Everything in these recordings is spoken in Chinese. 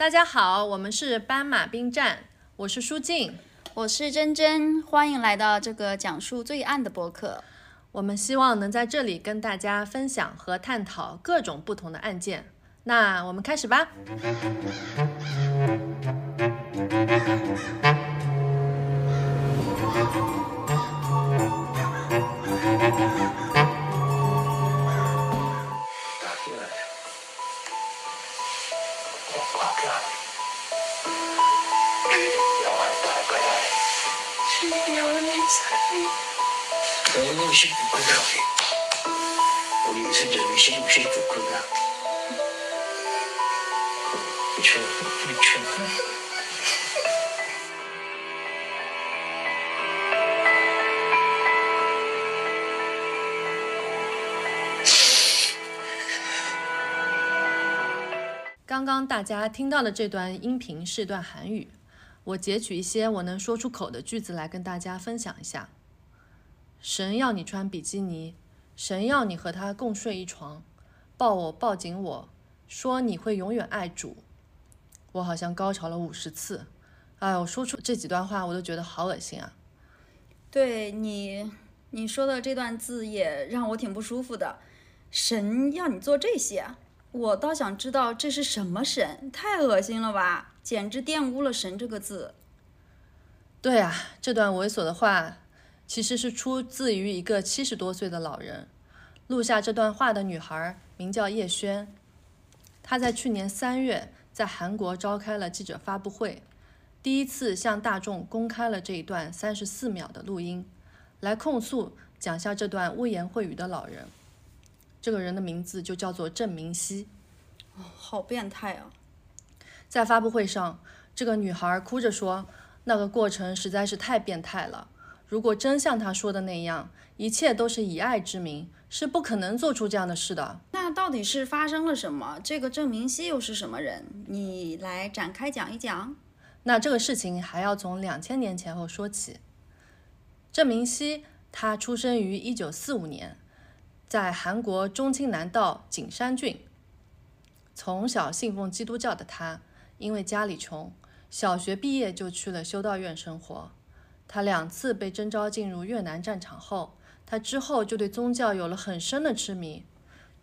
大家好，我们是斑马兵站，我是舒静，我是珍珍，欢迎来到这个讲述罪案的播客。我们希望能在这里跟大家分享和探讨各种不同的案件。那我们开始吧。刚刚大家听到的这段音频是段韩语，我截取一些我能说出口的句子来跟大家分享一下。神要你穿比基尼，神要你和他共睡一床，抱我抱紧我，说你会永远爱主。我好像高潮了五十次，哎，我说出这几段话我都觉得好恶心啊。对你，你说的这段字也让我挺不舒服的。神要你做这些。我倒想知道这是什么神，太恶心了吧，简直玷污了“神”这个字。对啊，这段猥琐的话其实是出自于一个七十多岁的老人。录下这段话的女孩名叫叶轩，她在去年三月在韩国召开了记者发布会，第一次向大众公开了这一段三十四秒的录音，来控诉讲下这段污言秽语的老人。这个人的名字就叫做郑明熙，哦，好变态啊！在发布会上，这个女孩哭着说：“那个过程实在是太变态了。如果真像他说的那样，一切都是以爱之名，是不可能做出这样的事的。”那到底是发生了什么？这个郑明熙又是什么人？你来展开讲一讲。那这个事情还要从两千年前后说起。郑明熙他出生于一九四五年。在韩国中青南道景山郡，从小信奉基督教的他，因为家里穷，小学毕业就去了修道院生活。他两次被征召进入越南战场后，他之后就对宗教有了很深的痴迷。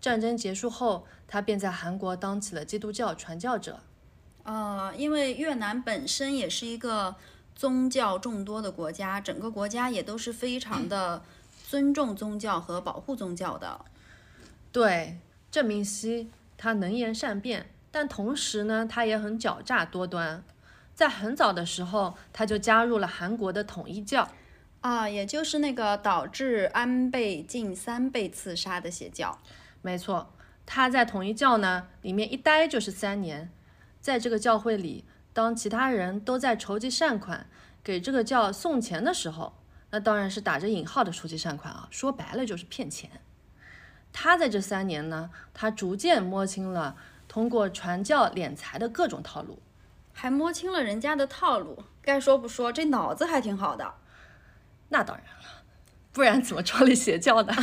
战争结束后，他便在韩国当起了基督教传教者。呃，因为越南本身也是一个宗教众多的国家，整个国家也都是非常的。尊重宗教和保护宗教的，对郑明熙，他能言善辩，但同时呢，他也很狡诈多端。在很早的时候，他就加入了韩国的统一教，啊，也就是那个导致安倍晋三被刺杀的邪教。没错，他在统一教呢里面一待就是三年，在这个教会里，当其他人都在筹集善款给这个教送钱的时候。那当然是打着引号的筹集善款啊，说白了就是骗钱。他在这三年呢，他逐渐摸清了通过传教敛财的各种套路，还摸清了人家的套路。该说不说，这脑子还挺好的。那当然了，不然怎么创立邪教的？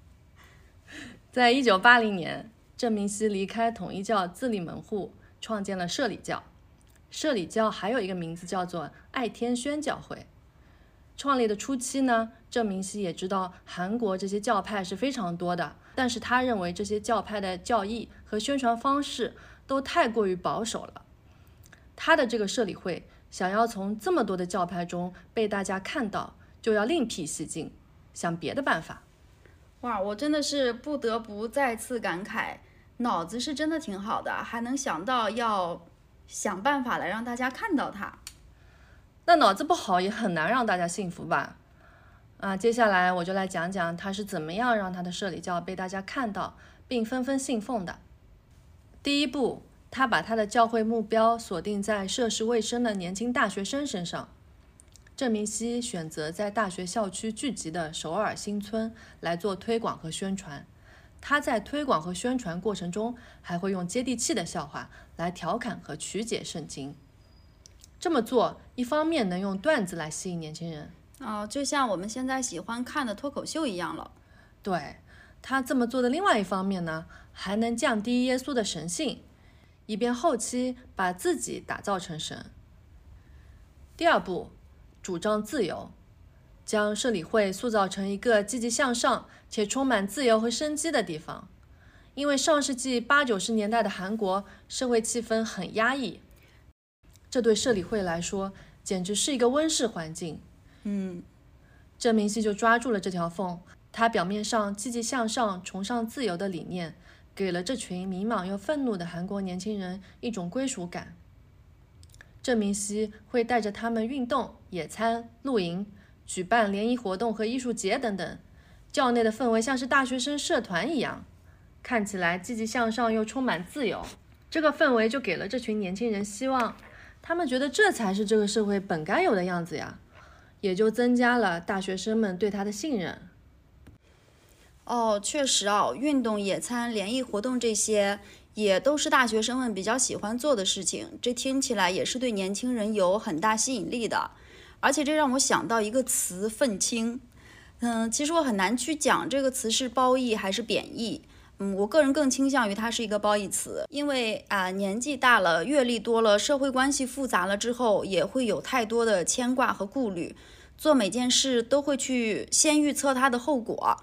在一九八零年，郑明熙离开统一教，自立门户，创建了社里教。社里教还有一个名字叫做爱天宣教会。创立的初期呢，郑明熙也知道韩国这些教派是非常多的，但是他认为这些教派的教义和宣传方式都太过于保守了。他的这个社理会想要从这么多的教派中被大家看到，就要另辟蹊径，想别的办法。哇，我真的是不得不再次感慨，脑子是真的挺好的，还能想到要想办法来让大家看到他。那脑子不好也很难让大家信服吧？啊，接下来我就来讲讲他是怎么样让他的社里教被大家看到并纷纷信奉的。第一步，他把他的教会目标锁定在涉世未深的年轻大学生身上。郑明熙选择在大学校区聚集的首尔新村来做推广和宣传。他在推广和宣传过程中，还会用接地气的笑话来调侃和曲解圣经。这么做，一方面能用段子来吸引年轻人，哦，就像我们现在喜欢看的脱口秀一样了。对他这么做的另外一方面呢，还能降低耶稣的神性，以便后期把自己打造成神。第二步，主张自由，将社理会塑造成一个积极向上且充满自由和生机的地方。因为上世纪八九十年代的韩国社会气氛很压抑，这对社理会来说简直是一个温室环境。嗯，郑明熙就抓住了这条缝，他表面上积极向上、崇尚自由的理念，给了这群迷茫又愤怒的韩国年轻人一种归属感。郑明熙会带着他们运动、野餐、露营，举办联谊活动和艺术节等等，校内的氛围像是大学生社团一样。看起来积极向上又充满自由，这个氛围就给了这群年轻人希望，他们觉得这才是这个社会本该有的样子呀，也就增加了大学生们对他的信任。哦，确实哦，运动、野餐、联谊活动这些也都是大学生们比较喜欢做的事情，这听起来也是对年轻人有很大吸引力的。而且这让我想到一个词“愤青”，嗯，其实我很难去讲这个词是褒义还是贬义。嗯，我个人更倾向于它是一个褒义词，因为啊，年纪大了，阅历多了，社会关系复杂了之后，也会有太多的牵挂和顾虑，做每件事都会去先预测它的后果。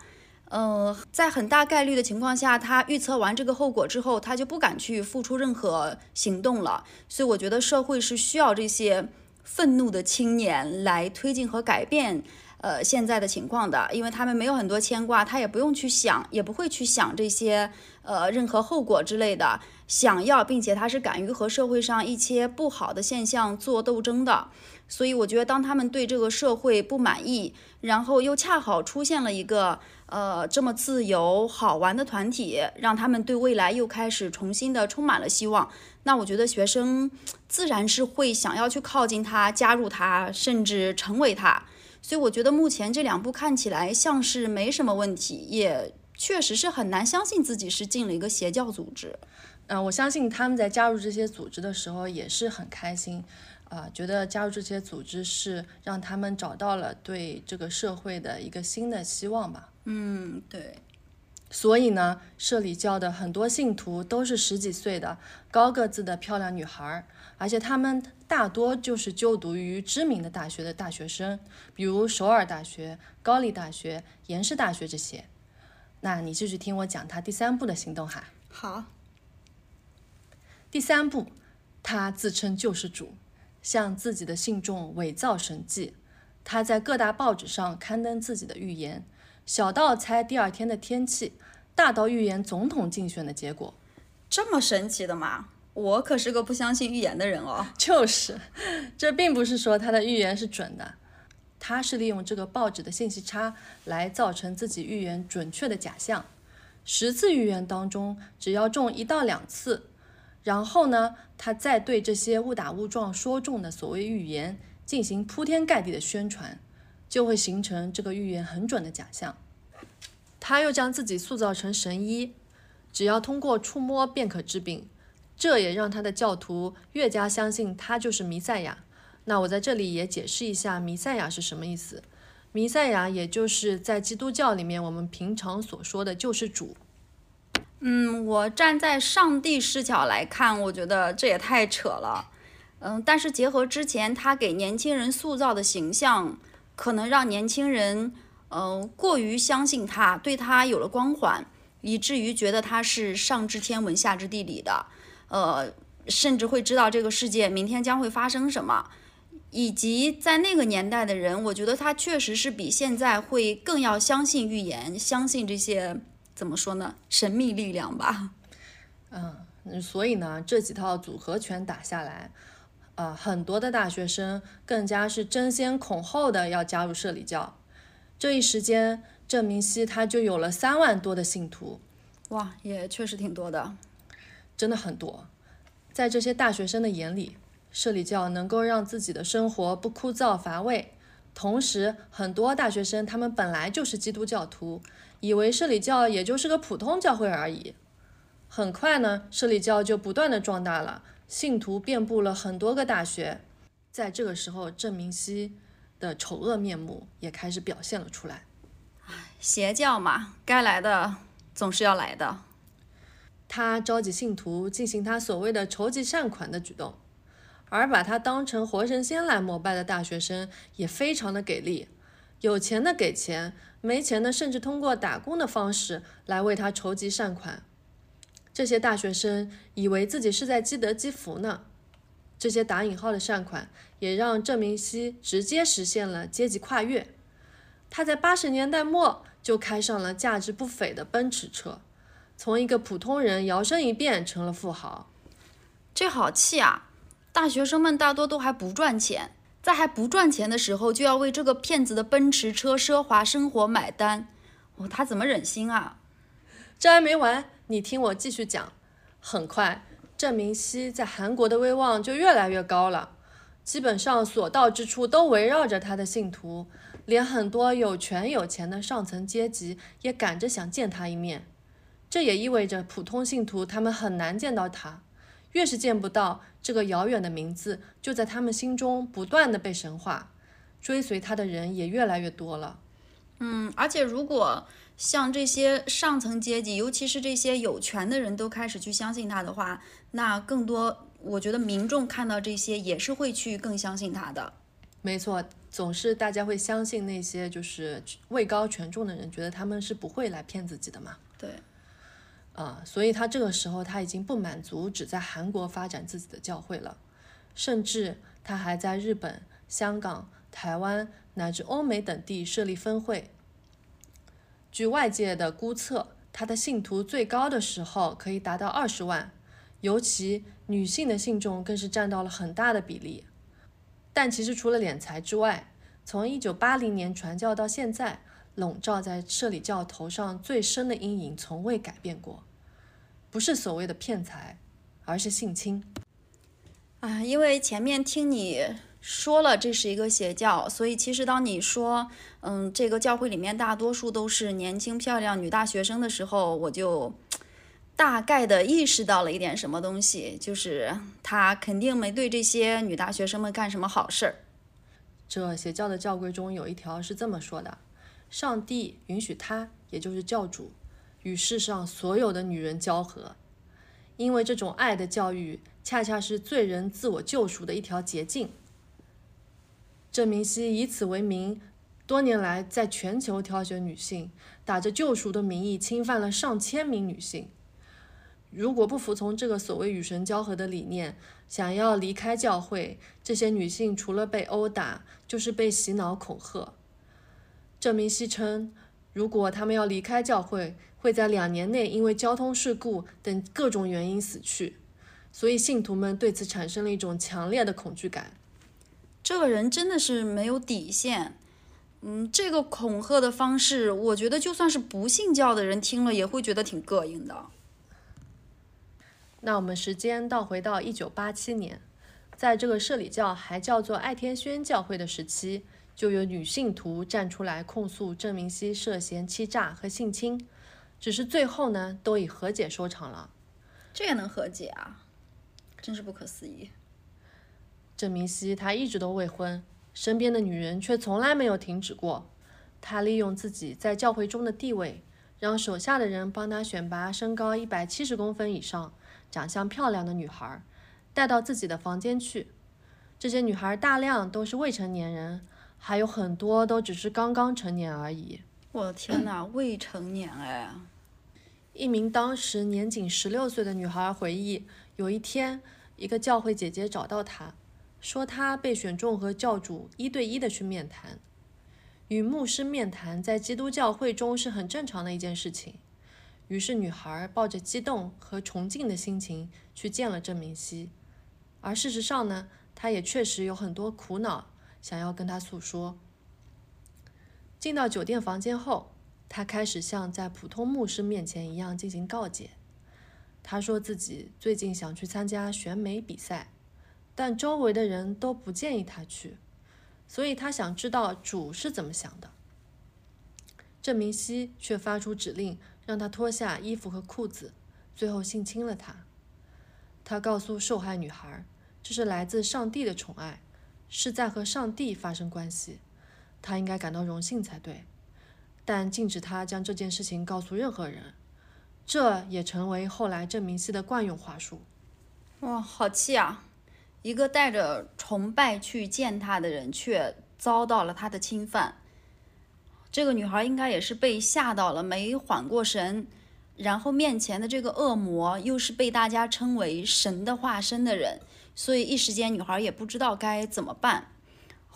呃，在很大概率的情况下，他预测完这个后果之后，他就不敢去付出任何行动了。所以，我觉得社会是需要这些愤怒的青年来推进和改变。呃，现在的情况的，因为他们没有很多牵挂，他也不用去想，也不会去想这些呃任何后果之类的。想要，并且他是敢于和社会上一些不好的现象做斗争的。所以我觉得，当他们对这个社会不满意，然后又恰好出现了一个呃这么自由好玩的团体，让他们对未来又开始重新的充满了希望。那我觉得学生自然是会想要去靠近他，加入他，甚至成为他。所以我觉得目前这两部看起来像是没什么问题，也确实是很难相信自己是进了一个邪教组织。嗯，我相信他们在加入这些组织的时候也是很开心，啊，觉得加入这些组织是让他们找到了对这个社会的一个新的希望吧。嗯，对。所以呢，社里教的很多信徒都是十几岁的高个子的漂亮女孩，而且他们。大多就是就读于知名的大学的大学生，比如首尔大学、高丽大学、延世大学这些。那你继续听我讲他第三步的行动哈。好。第三步，他自称救世主，向自己的信众伪造神迹。他在各大报纸上刊登自己的预言，小到猜第二天的天气，大到预言总统竞选的结果。这么神奇的吗？我可是个不相信预言的人哦。就是，这并不是说他的预言是准的，他是利用这个报纸的信息差来造成自己预言准确的假象。十次预言当中，只要中一到两次，然后呢，他再对这些误打误撞说中的所谓预言进行铺天盖地的宣传，就会形成这个预言很准的假象。他又将自己塑造成神医，只要通过触摸便可治病。这也让他的教徒越加相信他就是弥赛亚。那我在这里也解释一下弥赛亚是什么意思。弥赛亚也就是在基督教里面我们平常所说的救世主。嗯，我站在上帝视角来看，我觉得这也太扯了。嗯，但是结合之前他给年轻人塑造的形象，可能让年轻人嗯过于相信他，对他有了光环，以至于觉得他是上知天文下知地理的。呃，甚至会知道这个世界明天将会发生什么，以及在那个年代的人，我觉得他确实是比现在会更要相信预言，相信这些怎么说呢，神秘力量吧。嗯，所以呢，这几套组合拳打下来，啊，很多的大学生更加是争先恐后的要加入社里教。这一时间，郑明熙他就有了三万多的信徒。哇，也确实挺多的。真的很多，在这些大学生的眼里，社里教能够让自己的生活不枯燥乏味。同时，很多大学生他们本来就是基督教徒，以为社里教也就是个普通教会而已。很快呢，社里教就不断的壮大了，信徒遍布了很多个大学。在这个时候，郑明熙的丑恶面目也开始表现了出来。邪教嘛，该来的总是要来的。他召集信徒进行他所谓的筹集善款的举动，而把他当成活神仙来膜拜的大学生也非常的给力，有钱的给钱，没钱的甚至通过打工的方式来为他筹集善款。这些大学生以为自己是在积德积福呢。这些打引号的善款也让郑明熙直接实现了阶级跨越。他在八十年代末就开上了价值不菲的奔驰车。从一个普通人摇身一变成了富豪，这好气啊！大学生们大多都还不赚钱，在还不赚钱的时候就要为这个骗子的奔驰车奢华生活买单，哦，他怎么忍心啊？这还没完，你听我继续讲。很快，郑明熙在韩国的威望就越来越高了，基本上所到之处都围绕着他的信徒，连很多有权有钱的上层阶级也赶着想见他一面。这也意味着普通信徒他们很难见到他，越是见不到这个遥远的名字，就在他们心中不断的被神化，追随他的人也越来越多了。嗯，而且如果像这些上层阶级，尤其是这些有权的人都开始去相信他的话，那更多我觉得民众看到这些也是会去更相信他的。没错，总是大家会相信那些就是位高权重的人，觉得他们是不会来骗自己的嘛。对。啊，所以他这个时候他已经不满足只在韩国发展自己的教会了，甚至他还在日本、香港、台湾乃至欧美等地设立分会。据外界的估测，他的信徒最高的时候可以达到二十万，尤其女性的信众更是占到了很大的比例。但其实除了敛财之外，从一九八零年传教到现在，笼罩在社里教头上最深的阴影从未改变过。不是所谓的骗财，而是性侵。啊，因为前面听你说了这是一个邪教，所以其实当你说，嗯，这个教会里面大多数都是年轻漂亮女大学生的时候，我就大概的意识到了一点什么东西，就是他肯定没对这些女大学生们干什么好事儿。这邪教的教规中有一条是这么说的：上帝允许他，也就是教主。与世上所有的女人交合，因为这种爱的教育，恰恰是罪人自我救赎的一条捷径。郑明熙以此为名，多年来在全球挑选女性，打着救赎的名义，侵犯了上千名女性。如果不服从这个所谓与神交合的理念，想要离开教会，这些女性除了被殴打，就是被洗脑恐吓。郑明熙称，如果他们要离开教会，会在两年内因为交通事故等各种原因死去，所以信徒们对此产生了一种强烈的恐惧感。这个人真的是没有底线，嗯，这个恐吓的方式，我觉得就算是不信教的人听了也会觉得挺膈应的。那我们时间倒回到一九八七年，在这个社里教还叫做爱天宣教会的时期，就有女信徒站出来控诉郑明熙涉嫌欺诈和性侵。只是最后呢，都以和解收场了。这也能和解啊？真是不可思议。郑明熙他一直都未婚，身边的女人却从来没有停止过。他利用自己在教会中的地位，让手下的人帮他选拔身高一百七十公分以上、长相漂亮的女孩，带到自己的房间去。这些女孩大量都是未成年人，还有很多都只是刚刚成年而已。我的天哪，未成年哎！一名当时年仅十六岁的女孩回忆，有一天，一个教会姐姐找到她，说她被选中和教主一对一的去面谈。与牧师面谈在基督教会中是很正常的一件事情。于是，女孩抱着激动和崇敬的心情去见了郑明熙。而事实上呢，她也确实有很多苦恼想要跟他诉说。进到酒店房间后，他开始像在普通牧师面前一样进行告解。他说自己最近想去参加选美比赛，但周围的人都不建议他去，所以他想知道主是怎么想的。郑明熙却发出指令，让他脱下衣服和裤子，最后性侵了他。他告诉受害女孩，这是来自上帝的宠爱，是在和上帝发生关系。他应该感到荣幸才对，但禁止他将这件事情告诉任何人。这也成为后来郑明熙的惯用话术。哇，好气啊！一个带着崇拜去见他的人，却遭到了他的侵犯。这个女孩应该也是被吓到了，没缓过神。然后面前的这个恶魔又是被大家称为神的化身的人，所以一时间女孩也不知道该怎么办。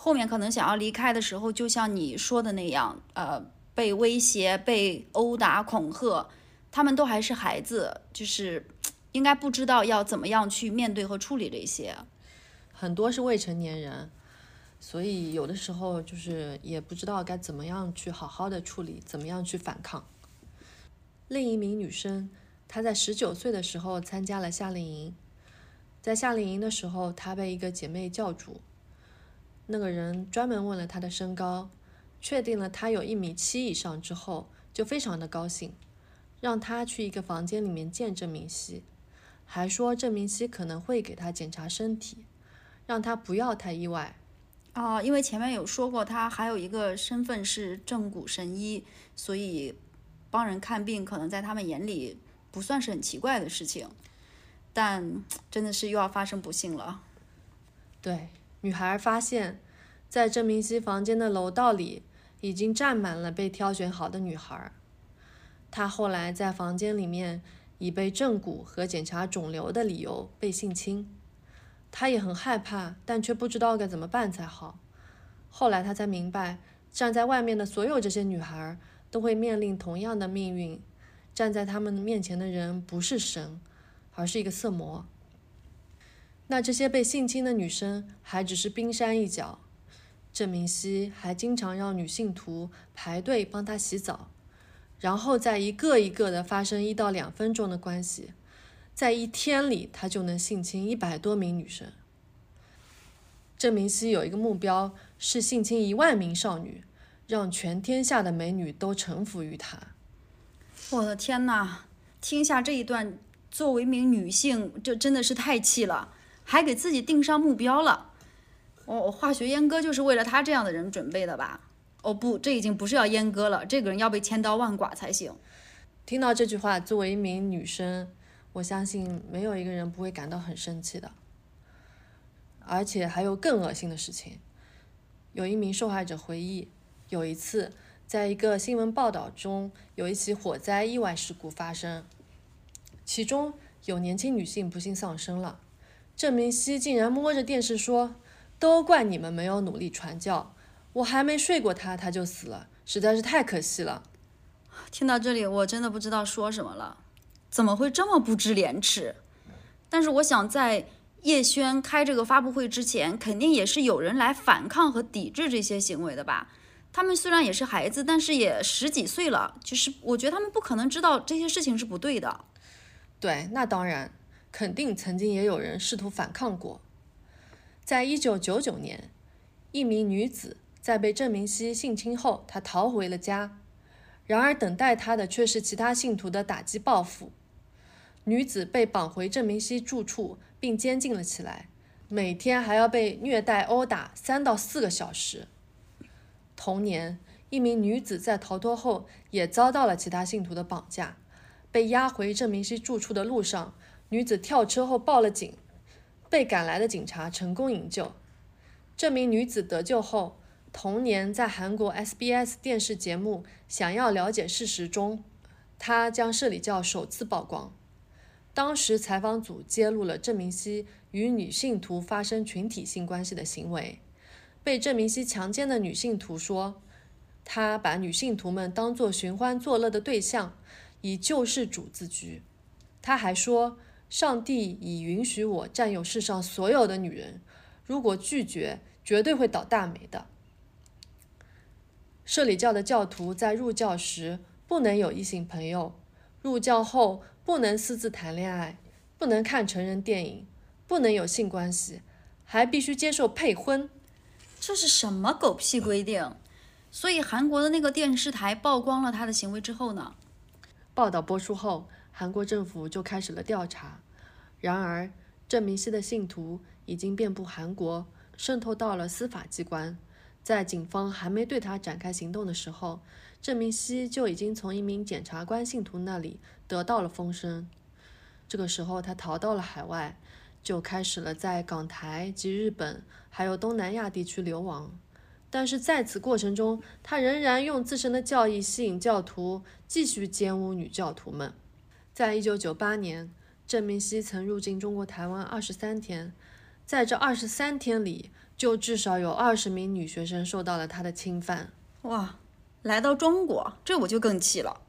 后面可能想要离开的时候，就像你说的那样，呃，被威胁、被殴打、恐吓，他们都还是孩子，就是应该不知道要怎么样去面对和处理这些。很多是未成年人，所以有的时候就是也不知道该怎么样去好好的处理，怎么样去反抗。另一名女生，她在十九岁的时候参加了夏令营，在夏令营的时候，她被一个姐妹叫住，那个人专门问了他的身高，确定了他有一米七以上之后，就非常的高兴，让他去一个房间里面见郑明熙，还说郑明熙可能会给他检查身体，让他不要太意外。啊，因为前面有说过，他还有一个身份是正骨神医，所以。帮人看病，可能在他们眼里不算是很奇怪的事情，但真的是又要发生不幸了。对，女孩发现，在郑明熙房间的楼道里，已经站满了被挑选好的女孩。她后来在房间里面以被正骨和检查肿瘤的理由被性侵，她也很害怕，但却不知道该怎么办才好。后来她才明白，站在外面的所有这些女孩。都会面临同样的命运，站在他们面前的人不是神，而是一个色魔。那这些被性侵的女生还只是冰山一角。郑明熙还经常让女性徒排队帮他洗澡，然后再一个一个的发生一到两分钟的关系，在一天里他就能性侵一百多名女生。郑明熙有一个目标是性侵一万名少女。让全天下的美女都臣服于他。我的天哪！听下这一段，作为一名女性，这真的是太气了，还给自己定上目标了。哦，化学阉割就是为了他这样的人准备的吧？哦不，这已经不是要阉割了，这个人要被千刀万剐才行。听到这句话，作为一名女生，我相信没有一个人不会感到很生气的。而且还有更恶心的事情，有一名受害者回忆。有一次，在一个新闻报道中，有一起火灾意外事故发生，其中有年轻女性不幸丧生了。郑明熙竟然摸着电视说：“都怪你们没有努力传教，我还没睡过他，他就死了，实在是太可惜了。”听到这里，我真的不知道说什么了。怎么会这么不知廉耻？但是我想，在叶轩开这个发布会之前，肯定也是有人来反抗和抵制这些行为的吧？他们虽然也是孩子，但是也十几岁了，就是我觉得他们不可能知道这些事情是不对的。对，那当然，肯定曾经也有人试图反抗过。在一九九九年，一名女子在被郑明熙性侵后，她逃回了家，然而等待她的却是其他信徒的打击报复。女子被绑回郑明熙住处，并监禁了起来，每天还要被虐待殴打三到四个小时。同年，一名女子在逃脱后也遭到了其他信徒的绑架，被押回郑明熙住处的路上，女子跳车后报了警，被赶来的警察成功营救。这名女子得救后，同年在韩国 SBS 电视节目《想要了解事实》中，她将社里教首次曝光。当时采访组揭露了郑明熙与女性徒发生群体性关系的行为。被郑明熙强奸的女性徒说，他把女性徒们当作寻欢作乐的对象，以救世主自居。他还说，上帝已允许我占有世上所有的女人，如果拒绝，绝对会倒大霉的。社里教的教徒在入教时不能有异性朋友，入教后不能私自谈恋爱，不能看成人电影，不能有性关系，还必须接受配婚。这是什么狗屁规定？所以韩国的那个电视台曝光了他的行为之后呢？报道播出后，韩国政府就开始了调查。然而，郑明熙的信徒已经遍布韩国，渗透到了司法机关，在警方还没对他展开行动的时候，郑明熙就已经从一名检察官信徒那里得到了风声。这个时候，他逃到了海外，就开始了在港台及日本还有东南亚地区流亡。但是在此过程中，他仍然用自身的教义吸引教徒，继续奸污女教徒们。在一九九八年，郑明熙曾入境中国台湾二十三天，在这二十三天里，就至少有二十名女学生受到了他的侵犯。哇，来到中国，这我就更气了。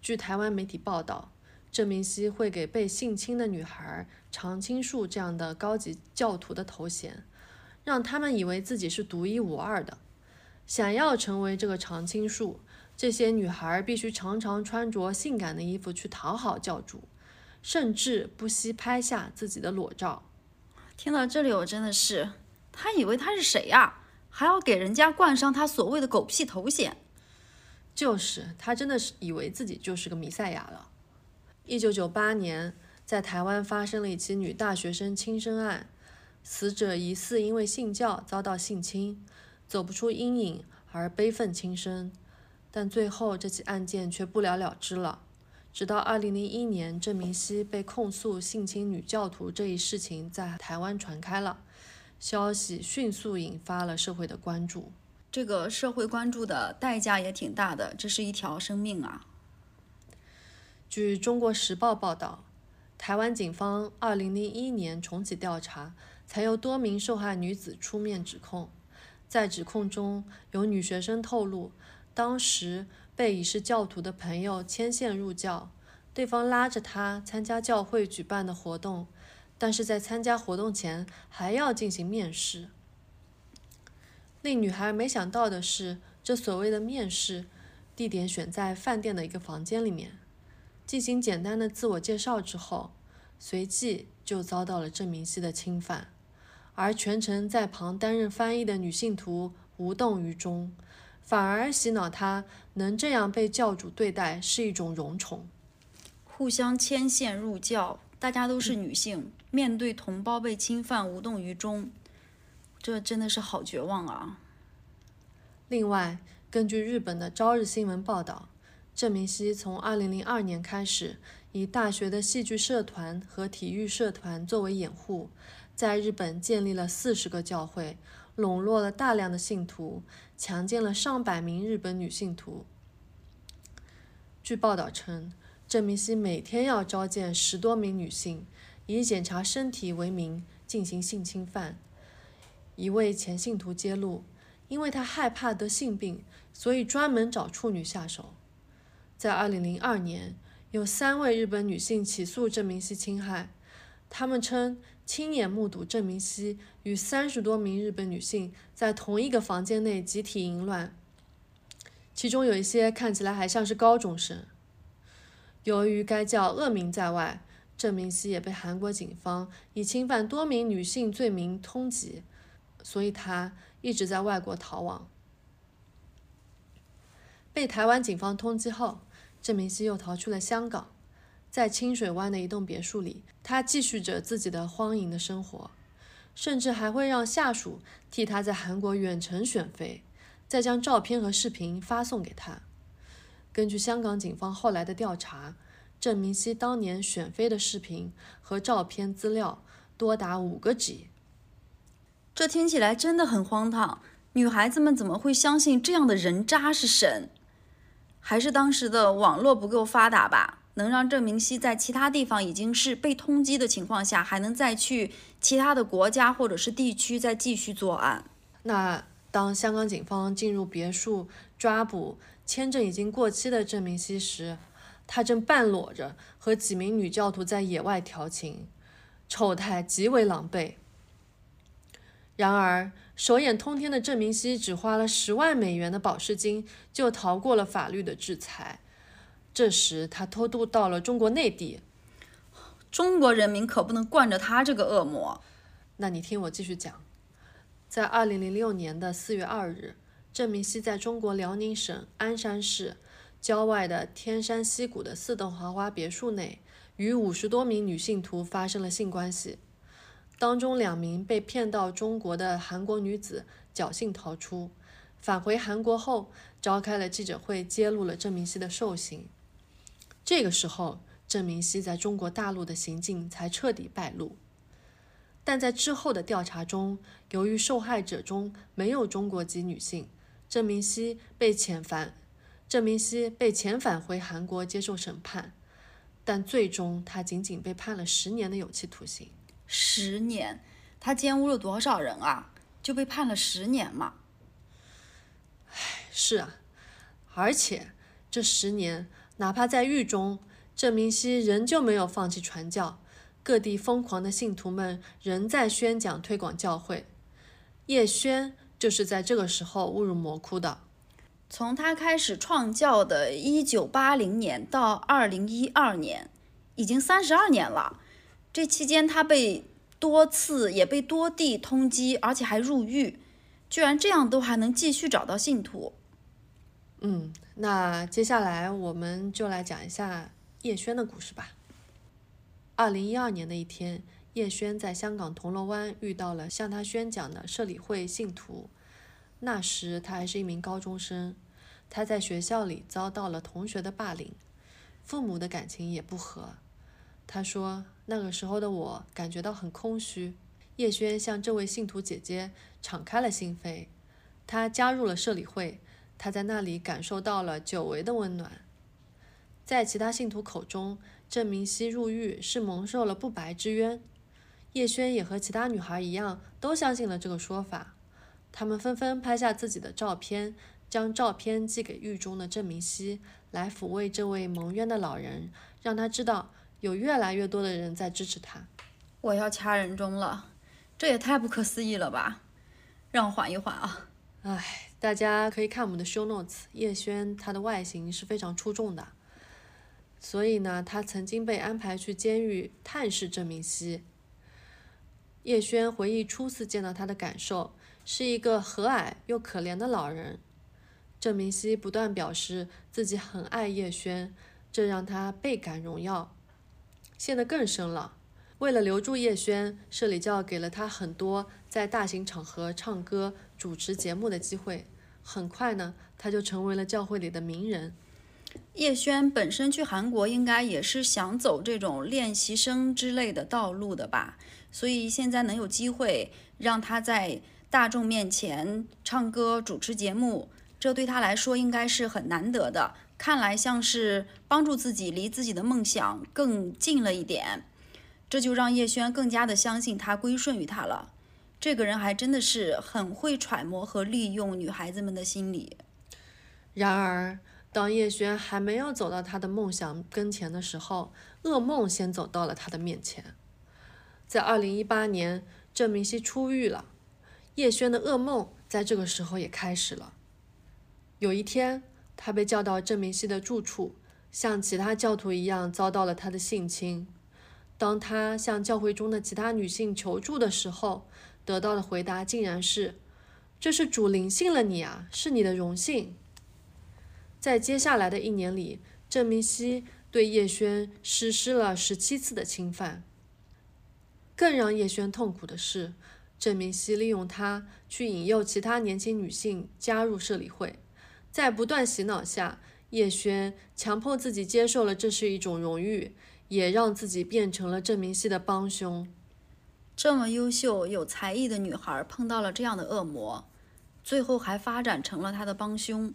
据台湾媒体报道，郑明熙会给被性侵的女孩“常青树”这样的高级教徒的头衔，让他们以为自己是独一无二的。想要成为这个常青树。这些女孩必须常常穿着性感的衣服去讨好教主，甚至不惜拍下自己的裸照。听到这里，我真的是，他以为他是谁呀？还要给人家冠上他所谓的狗屁头衔？就是他真的是以为自己就是个弥赛亚了。一九九八年，在台湾发生了一起女大学生轻生案，死者疑似因为信教遭到性侵，走不出阴影而悲愤轻生。但最后，这起案件却不了了之了。直到2001年，郑明熙被控诉性侵女教徒这一事情在台湾传开了，消息迅速引发了社会的关注。这个社会关注的代价也挺大的，这是一条生命啊。据《中国时报》报道，台湾警方2001年重启调查，才有多名受害女子出面指控。在指控中，有女学生透露。当时被已是教徒的朋友牵线入教，对方拉着他参加教会举办的活动，但是在参加活动前还要进行面试。令女孩没想到的是，这所谓的面试地点选在饭店的一个房间里面，进行简单的自我介绍之后，随即就遭到了郑明熙的侵犯，而全程在旁担任翻译的女信徒无动于衷。反而洗脑他能这样被教主对待是一种荣宠，互相牵线入教，大家都是女性，面对同胞被侵犯无动于衷，这真的是好绝望啊！另外，根据日本的朝日新闻报道，郑明熙从2002年开始，以大学的戏剧社团和体育社团作为掩护，在日本建立了四十个教会。笼络了大量的信徒，强奸了上百名日本女性徒。据报道称，郑明熙每天要召见十多名女性，以检查身体为名进行性侵犯。一位前信徒揭露，因为他害怕得性病，所以专门找处女下手。在2002年，有三位日本女性起诉郑明熙侵害，他们称。亲眼目睹郑明熙与三十多名日本女性在同一个房间内集体淫乱，其中有一些看起来还像是高中生。由于该教恶名在外，郑明熙也被韩国警方以侵犯多名女性罪名通缉，所以他一直在外国逃亡。被台湾警方通缉后，郑明熙又逃出了香港。在清水湾的一栋别墅里，他继续着自己的荒淫的生活，甚至还会让下属替他在韩国远程选妃，再将照片和视频发送给他。根据香港警方后来的调查，郑明熙当年选妃的视频和照片资料多达五个 G。这听起来真的很荒唐，女孩子们怎么会相信这样的人渣是神？还是当时的网络不够发达吧？能让郑明熙在其他地方已经是被通缉的情况下，还能再去其他的国家或者是地区再继续作案。那当香港警方进入别墅抓捕签证已经过期的郑明熙时，他正半裸着和几名女教徒在野外调情，丑态极为狼狈。然而，手眼通天的郑明熙只花了十万美元的保释金，就逃过了法律的制裁。这时，他偷渡到了中国内地。中国人民可不能惯着他这个恶魔。那你听我继续讲。在二零零六年的四月二日，郑明熙在中国辽宁省鞍山市郊外的天山溪谷的四栋豪华别墅内，与五十多名女性徒发生了性关系。当中两名被骗到中国的韩国女子侥幸逃出，返回韩国后，召开了记者会，揭露了郑明熙的兽行。这个时候，郑明熙在中国大陆的行径才彻底败露。但在之后的调查中，由于受害者中没有中国籍女性，郑明熙被遣返，郑明熙被遣返回韩国接受审判，但最终他仅仅被判了十年的有期徒刑。十年，他奸污了多少人啊？就被判了十年嘛？唉，是啊，而且这十年，哪怕在狱中，郑明熙仍旧没有放弃传教。各地疯狂的信徒们仍在宣讲推广教会，叶轩就是在这个时候误入魔窟的。从他开始创教的1980年到2012年，已经三十二年了。这期间，他被多次也被多地通缉，而且还入狱。居然这样都还能继续找到信徒。嗯，那接下来我们就来讲一下叶轩的故事吧。二零一二年的一天，叶轩在香港铜锣湾遇到了向他宣讲的社理会信徒。那时他还是一名高中生，他在学校里遭到了同学的霸凌，父母的感情也不和。他说：“那个时候的我感觉到很空虚。”叶轩向这位信徒姐姐敞开了心扉，他加入了社理会，他在那里感受到了久违的温暖。在其他信徒口中，郑明熙入狱是蒙受了不白之冤。叶轩也和其他女孩一样，都相信了这个说法。他们纷纷拍下自己的照片，将照片寄给狱中的郑明熙，来抚慰这位蒙冤的老人，让他知道有越来越多的人在支持他。我要掐人中了，这也太不可思议了吧！让我缓一缓啊。唉，大家可以看我们的 show notes。叶轩他的外形是非常出众的。所以呢，他曾经被安排去监狱探视郑明熙。叶轩回忆初次见到他的感受，是一个和蔼又可怜的老人。郑明熙不断表示自己很爱叶轩，这让他倍感荣耀。陷得更深了。为了留住叶轩，社里教给了他很多在大型场合唱歌、主持节目的机会。很快呢，他就成为了教会里的名人。叶轩本身去韩国应该也是想走这种练习生之类的道路的吧，所以现在能有机会让他在大众面前唱歌、主持节目，这对他来说应该是很难得的。看来像是帮助自己离自己的梦想更近了一点，这就让叶轩更加的相信他归顺于他了。这个人还真的是很会揣摩和利用女孩子们的心理。然而。当叶轩还没有走到他的梦想跟前的时候，噩梦先走到了他的面前。在二零一八年，郑明熙出狱了，叶轩的噩梦在这个时候也开始了。有一天，他被叫到郑明熙的住处，像其他教徒一样遭到了他的性侵。当他向教会中的其他女性求助的时候，得到的回答竟然是：“这是主灵信了你啊，是你的荣幸。”在接下来的一年里，郑明熙对叶轩实施了十七次的侵犯。更让叶轩痛苦的是，郑明熙利用他去引诱其他年轻女性加入社里会，在不断洗脑下，叶轩强迫自己接受了这是一种荣誉，也让自己变成了郑明熙的帮凶。这么优秀有才艺的女孩碰到了这样的恶魔，最后还发展成了他的帮凶。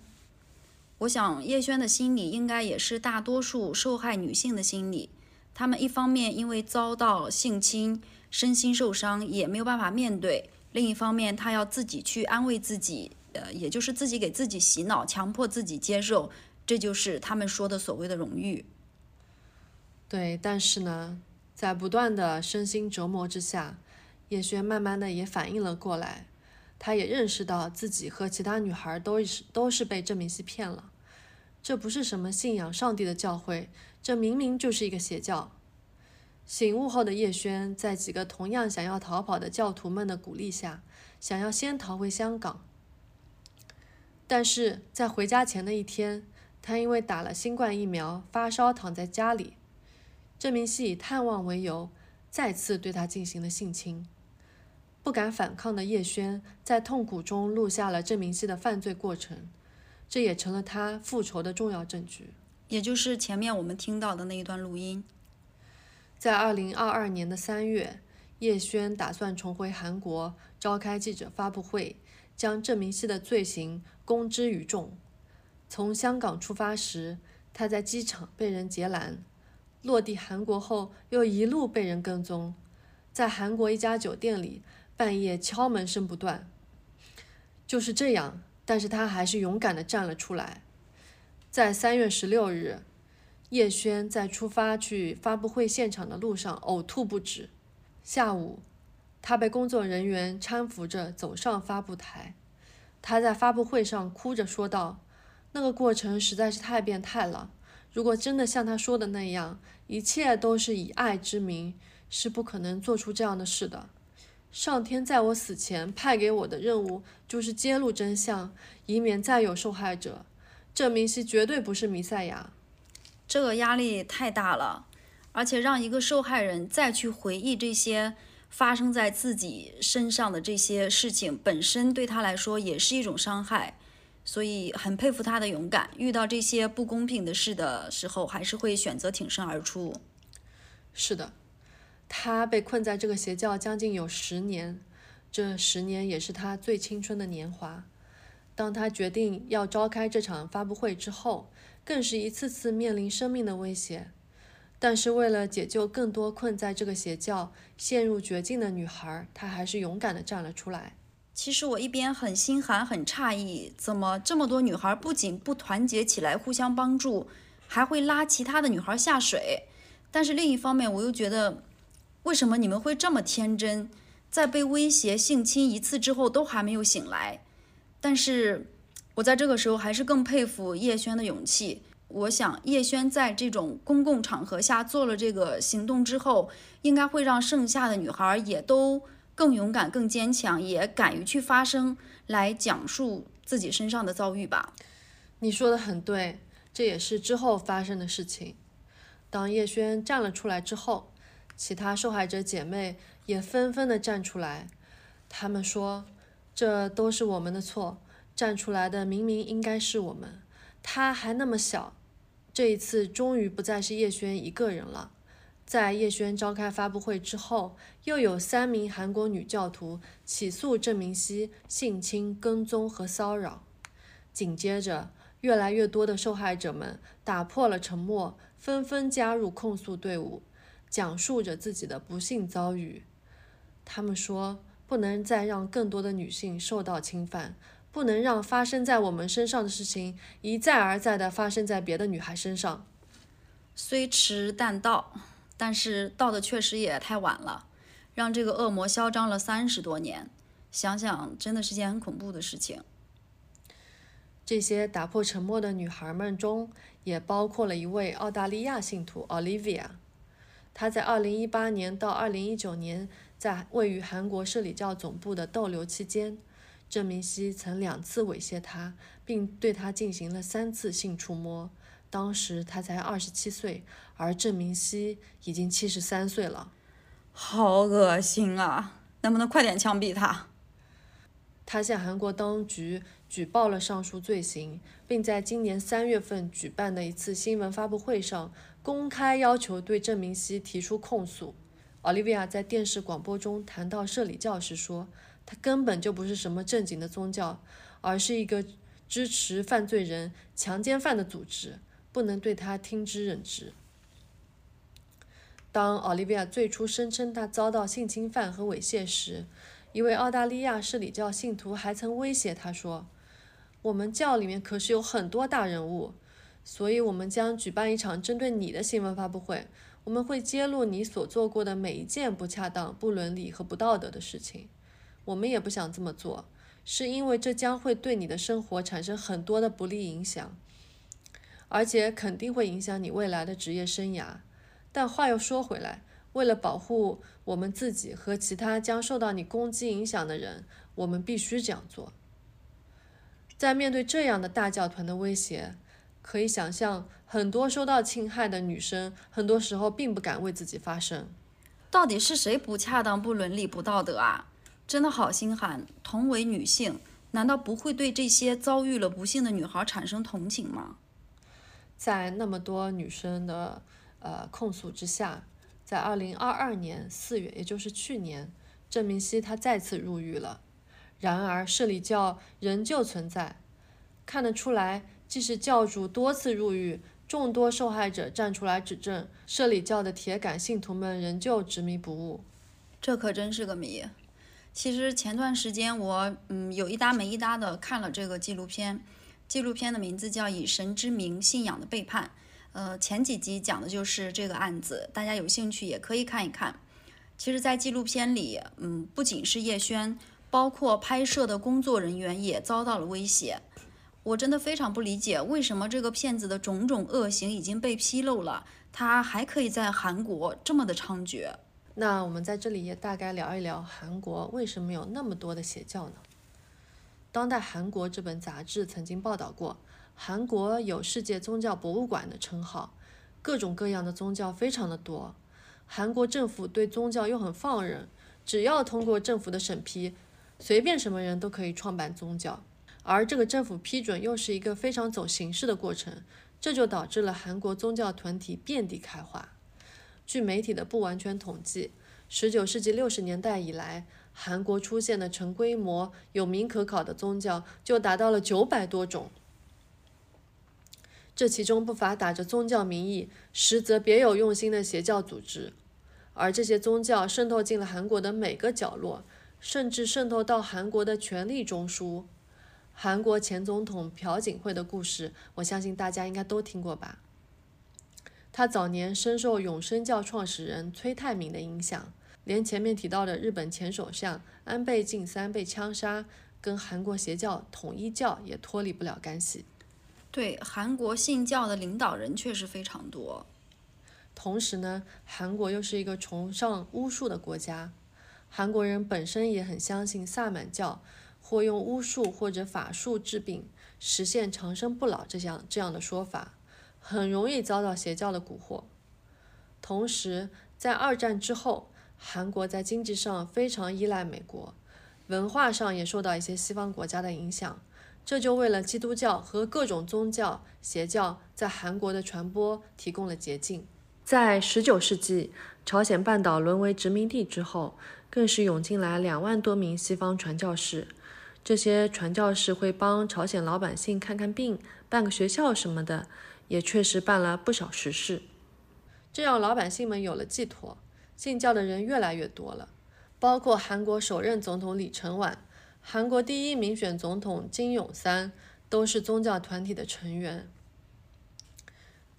我想叶轩的心理应该也是大多数受害女性的心理。她们一方面因为遭到性侵，身心受伤，也没有办法面对；另一方面，她要自己去安慰自己，呃，也就是自己给自己洗脑，强迫自己接受，这就是他们说的所谓的荣誉。对，但是呢，在不断的身心折磨之下，叶轩慢慢的也反应了过来。他也认识到自己和其他女孩都是都是被郑明熙骗了，这不是什么信仰上帝的教会，这明明就是一个邪教。醒悟后的叶轩，在几个同样想要逃跑的教徒们的鼓励下，想要先逃回香港。但是在回家前的一天，他因为打了新冠疫苗发烧躺在家里，郑明熙以探望为由，再次对他进行了性侵。不敢反抗的叶轩在痛苦中录下了郑明熙的犯罪过程，这也成了他复仇的重要证据。也就是前面我们听到的那一段录音。在二零二二年的三月，叶轩打算重回韩国，召开记者发布会，将郑明熙的罪行公之于众。从香港出发时，他在机场被人截拦，落地韩国后又一路被人跟踪，在韩国一家酒店里半夜敲门声不断。就是这样，但是他还是勇敢地站了出来。在三月十六日，叶轩在出发去发布会现场的路上呕吐不止。下午，他被工作人员搀扶着走上发布台。他在发布会上哭着说道：“那个过程实在是太变态了。如果真的像他说的那样，一切都是以爱之名，是不可能做出这样的事的。上天在我死前派给我的任务就是揭露真相，以免再有受害者。”这明熙绝对不是弥赛亚，这个压力太大了，而且让一个受害人再去回忆这些发生在自己身上的这些事情，本身对他来说也是一种伤害，所以很佩服他的勇敢。遇到这些不公平的事的时候，还是会选择挺身而出。是的，他被困在这个邪教将近有十年，这十年也是他最青春的年华。当他决定要召开这场发布会之后，更是一次次面临生命的威胁。但是为了解救更多困在这个邪教、陷入绝境的女孩，他还是勇敢地站了出来。其实我一边很心寒、很诧异，怎么这么多女孩不仅不团结起来互相帮助，还会拉其他的女孩下水？但是另一方面，我又觉得，为什么你们会这么天真，在被威胁性侵一次之后都还没有醒来？但是，我在这个时候还是更佩服叶轩的勇气。我想，叶轩在这种公共场合下做了这个行动之后，应该会让剩下的女孩也都更勇敢、更坚强，也敢于去发声，来讲述自己身上的遭遇吧。你说的很对，这也是之后发生的事情。当叶轩站了出来之后，其他受害者姐妹也纷纷的站出来，她们说。这都是我们的错，站出来的明明应该是我们。他还那么小，这一次终于不再是叶轩一个人了。在叶轩召开发布会之后，又有三名韩国女教徒起诉郑明熙性侵、跟踪和骚扰。紧接着，越来越多的受害者们打破了沉默，纷纷加入控诉队伍，讲述着自己的不幸遭遇。他们说。不能再让更多的女性受到侵犯，不能让发生在我们身上的事情一再而再的发生在别的女孩身上。虽迟但到，但是到的确实也太晚了，让这个恶魔嚣张了三十多年。想想真的是件很恐怖的事情。这些打破沉默的女孩们中，也包括了一位澳大利亚信徒 Olivia。她在2018年到2019年。在位于韩国摄理教总部的逗留期间，郑明熙曾两次猥亵她，并对她进行了三次性触摸。当时他才二十七岁，而郑明熙已经七十三岁了。好恶心啊！能不能快点枪毙他？他向韩国当局举报了上述罪行，并在今年三月份举办的一次新闻发布会上公开要求对郑明熙提出控诉。奥利维亚在电视广播中谈到社里教时说：“他根本就不是什么正经的宗教，而是一个支持犯罪人、强奸犯的组织，不能对他听之任之。”当奥利维亚最初声称他遭到性侵犯和猥亵时，一位澳大利亚社里教信徒还曾威胁他说：“我们教里面可是有很多大人物，所以我们将举办一场针对你的新闻发布会。”我们会揭露你所做过的每一件不恰当、不伦理和不道德的事情。我们也不想这么做，是因为这将会对你的生活产生很多的不利影响，而且肯定会影响你未来的职业生涯。但话又说回来，为了保护我们自己和其他将受到你攻击影响的人，我们必须这样做。在面对这样的大教团的威胁，可以想象。很多受到侵害的女生，很多时候并不敢为自己发声。到底是谁不恰当、不伦理、不道德啊？真的好心寒。同为女性，难道不会对这些遭遇了不幸的女孩产生同情吗？在那么多女生的呃控诉之下，在二零二二年四月，也就是去年，郑明熙他再次入狱了。然而，社里教仍旧存在，看得出来，即使教主多次入狱，众多受害者站出来指证，社里教的铁杆信徒们仍旧执迷不悟。这可真是个谜。其实前段时间我嗯有一搭没一搭的看了这个纪录片，纪录片的名字叫《以神之名：信仰的背叛》。呃，前几集讲的就是这个案子，大家有兴趣也可以看一看。其实，在纪录片里，嗯，不仅是叶轩。包括拍摄的工作人员也遭到了威胁，我真的非常不理解，为什么这个骗子的种种恶行已经被披露了，他还可以在韩国这么的猖獗？那我们在这里也大概聊一聊韩国为什么有那么多的邪教呢？当代韩国这本杂志曾经报道过，韩国有世界宗教博物馆的称号，各种各样的宗教非常的多，韩国政府对宗教又很放任，只要通过政府的审批。随便什么人都可以创办宗教，而这个政府批准又是一个非常走形式的过程，这就导致了韩国宗教团体遍地开花。据媒体的不完全统计，十九世纪六十年代以来，韩国出现的成规模、有名可考的宗教就达到了九百多种。这其中不乏打着宗教名义，实则别有用心的邪教组织，而这些宗教渗透进了韩国的每个角落。甚至渗透到韩国的权力中枢。韩国前总统朴槿惠的故事，我相信大家应该都听过吧？他早年深受永生教创始人崔泰民的影响，连前面提到的日本前首相安倍晋三被枪杀，跟韩国邪教统一教也脱离不了干系。对，韩国信教的领导人确实非常多。同时呢，韩国又是一个崇尚巫术的国家。韩国人本身也很相信萨满教，或用巫术或者法术治病，实现长生不老这样这样的说法，很容易遭到邪教的蛊惑。同时，在二战之后，韩国在经济上非常依赖美国，文化上也受到一些西方国家的影响，这就为了基督教和各种宗教邪教在韩国的传播提供了捷径。在十九世纪，朝鲜半岛沦为殖民地之后。更是涌进来两万多名西方传教士，这些传教士会帮朝鲜老百姓看看病、办个学校什么的，也确实办了不少实事，这让老百姓们有了寄托，信教的人越来越多了。包括韩国首任总统李承晚、韩国第一民选总统金泳三，都是宗教团体的成员。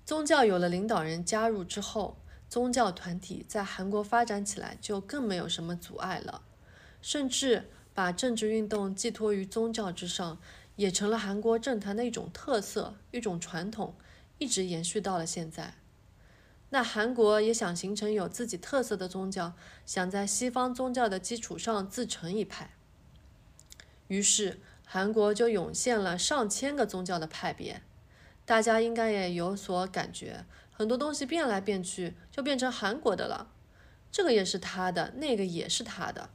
宗教有了领导人加入之后。宗教团体在韩国发展起来就更没有什么阻碍了，甚至把政治运动寄托于宗教之上，也成了韩国政坛的一种特色、一种传统，一直延续到了现在。那韩国也想形成有自己特色的宗教，想在西方宗教的基础上自成一派，于是韩国就涌现了上千个宗教的派别，大家应该也有所感觉。很多东西变来变去，就变成韩国的了。这个也是他的，那个也是他的。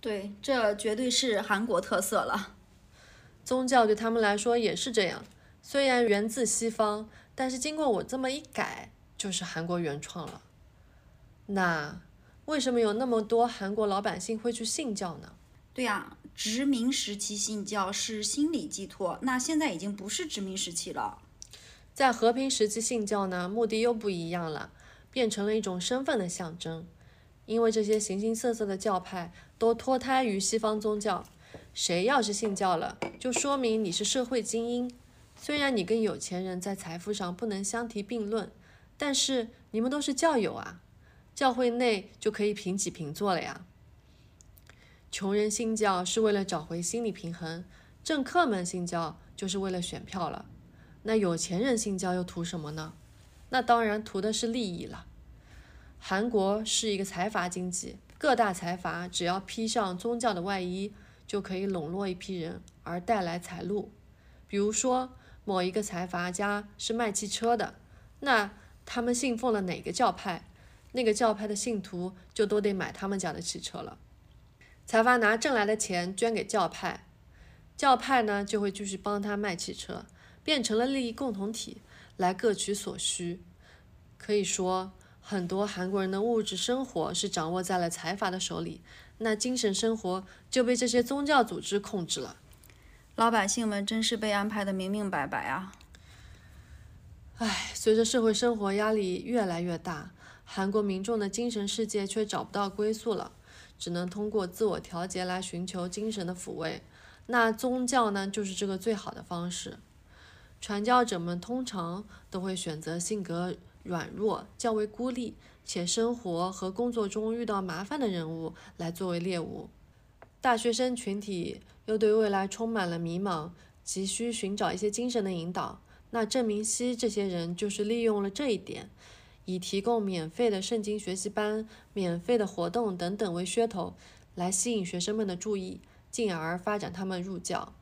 对，这绝对是韩国特色了。宗教对他们来说也是这样，虽然源自西方，但是经过我这么一改，就是韩国原创了。那为什么有那么多韩国老百姓会去信教呢？对呀，殖民时期信教是心理寄托，那现在已经不是殖民时期了。在和平时期信教呢，目的又不一样了，变成了一种身份的象征。因为这些形形色色的教派都脱胎于西方宗教，谁要是信教了，就说明你是社会精英。虽然你跟有钱人在财富上不能相提并论，但是你们都是教友啊，教会内就可以平起平坐了呀。穷人信教是为了找回心理平衡，政客们信教就是为了选票了。那有钱人信教又图什么呢？那当然图的是利益了。韩国是一个财阀经济，各大财阀只要披上宗教的外衣，就可以笼络一批人而带来财路。比如说，某一个财阀家是卖汽车的，那他们信奉了哪个教派，那个教派的信徒就都得买他们家的汽车了。财阀拿挣来的钱捐给教派，教派呢就会继续帮他卖汽车，变成了利益共同体，来各取所需。可以说，很多韩国人的物质生活是掌握在了财阀的手里，那精神生活就被这些宗教组织控制了。老百姓们真是被安排的明明白白啊！唉，随着社会生活压力越来越大，韩国民众的精神世界却找不到归宿了。只能通过自我调节来寻求精神的抚慰，那宗教呢，就是这个最好的方式。传教者们通常都会选择性格软弱、较为孤立且生活和工作中遇到麻烦的人物来作为猎物。大学生群体又对未来充满了迷茫，急需寻找一些精神的引导。那郑明熙这些人就是利用了这一点。以提供免费的圣经学习班、免费的活动等等为噱头，来吸引学生们的注意，进而发展他们入教。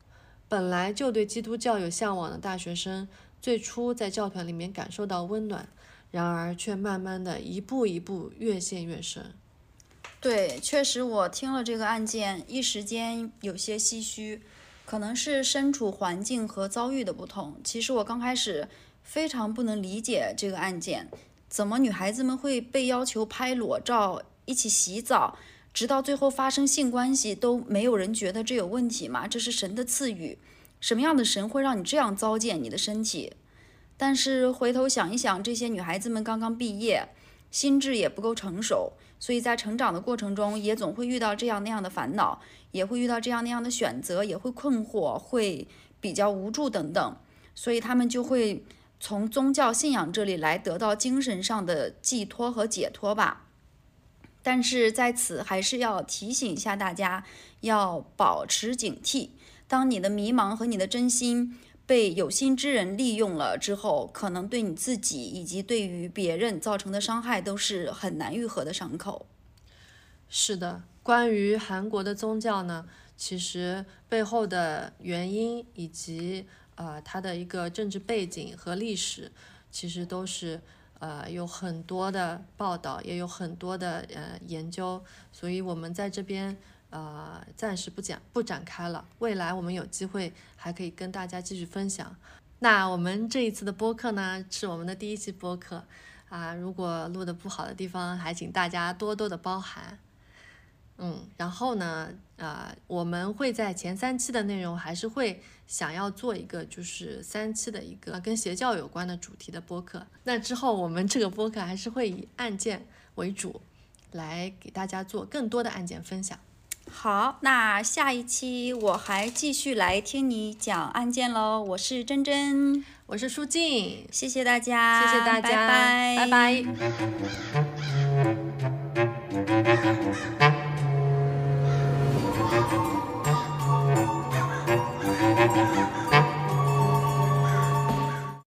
本来就对基督教有向往的大学生，最初在教团里面感受到温暖，然而却慢慢的一步一步越陷越深。对，确实我听了这个案件，一时间有些唏嘘，可能是身处环境和遭遇的不同。其实我刚开始非常不能理解这个案件。怎么女孩子们会被要求拍裸照、一起洗澡，直到最后发生性关系都没有人觉得这有问题吗？这是神的赐予，什么样的神会让你这样糟践你的身体？但是回头想一想，这些女孩子们刚刚毕业，心智也不够成熟，所以在成长的过程中也总会遇到这样那样的烦恼，也会遇到这样那样的选择，也会困惑，会比较无助等等，所以他们就会。从宗教信仰这里来得到精神上的寄托和解脱吧，但是在此还是要提醒一下大家，要保持警惕。当你的迷茫和你的真心被有心之人利用了之后，可能对你自己以及对于别人造成的伤害都是很难愈合的伤口。是的，关于韩国的宗教呢，其实背后的原因以及。呃，它的一个政治背景和历史，其实都是呃有很多的报道，也有很多的呃研究，所以我们在这边呃暂时不讲不展开了。未来我们有机会还可以跟大家继续分享。那我们这一次的播客呢，是我们的第一期播客啊，如果录的不好的地方，还请大家多多的包涵。嗯，然后呢，呃，我们会在前三期的内容还是会想要做一个，就是三期的一个跟邪教有关的主题的播客。那之后我们这个播客还是会以案件为主，来给大家做更多的案件分享。好，那下一期我还继续来听你讲案件喽，我是珍珍，我是舒静，谢谢大家，谢谢大家，拜拜。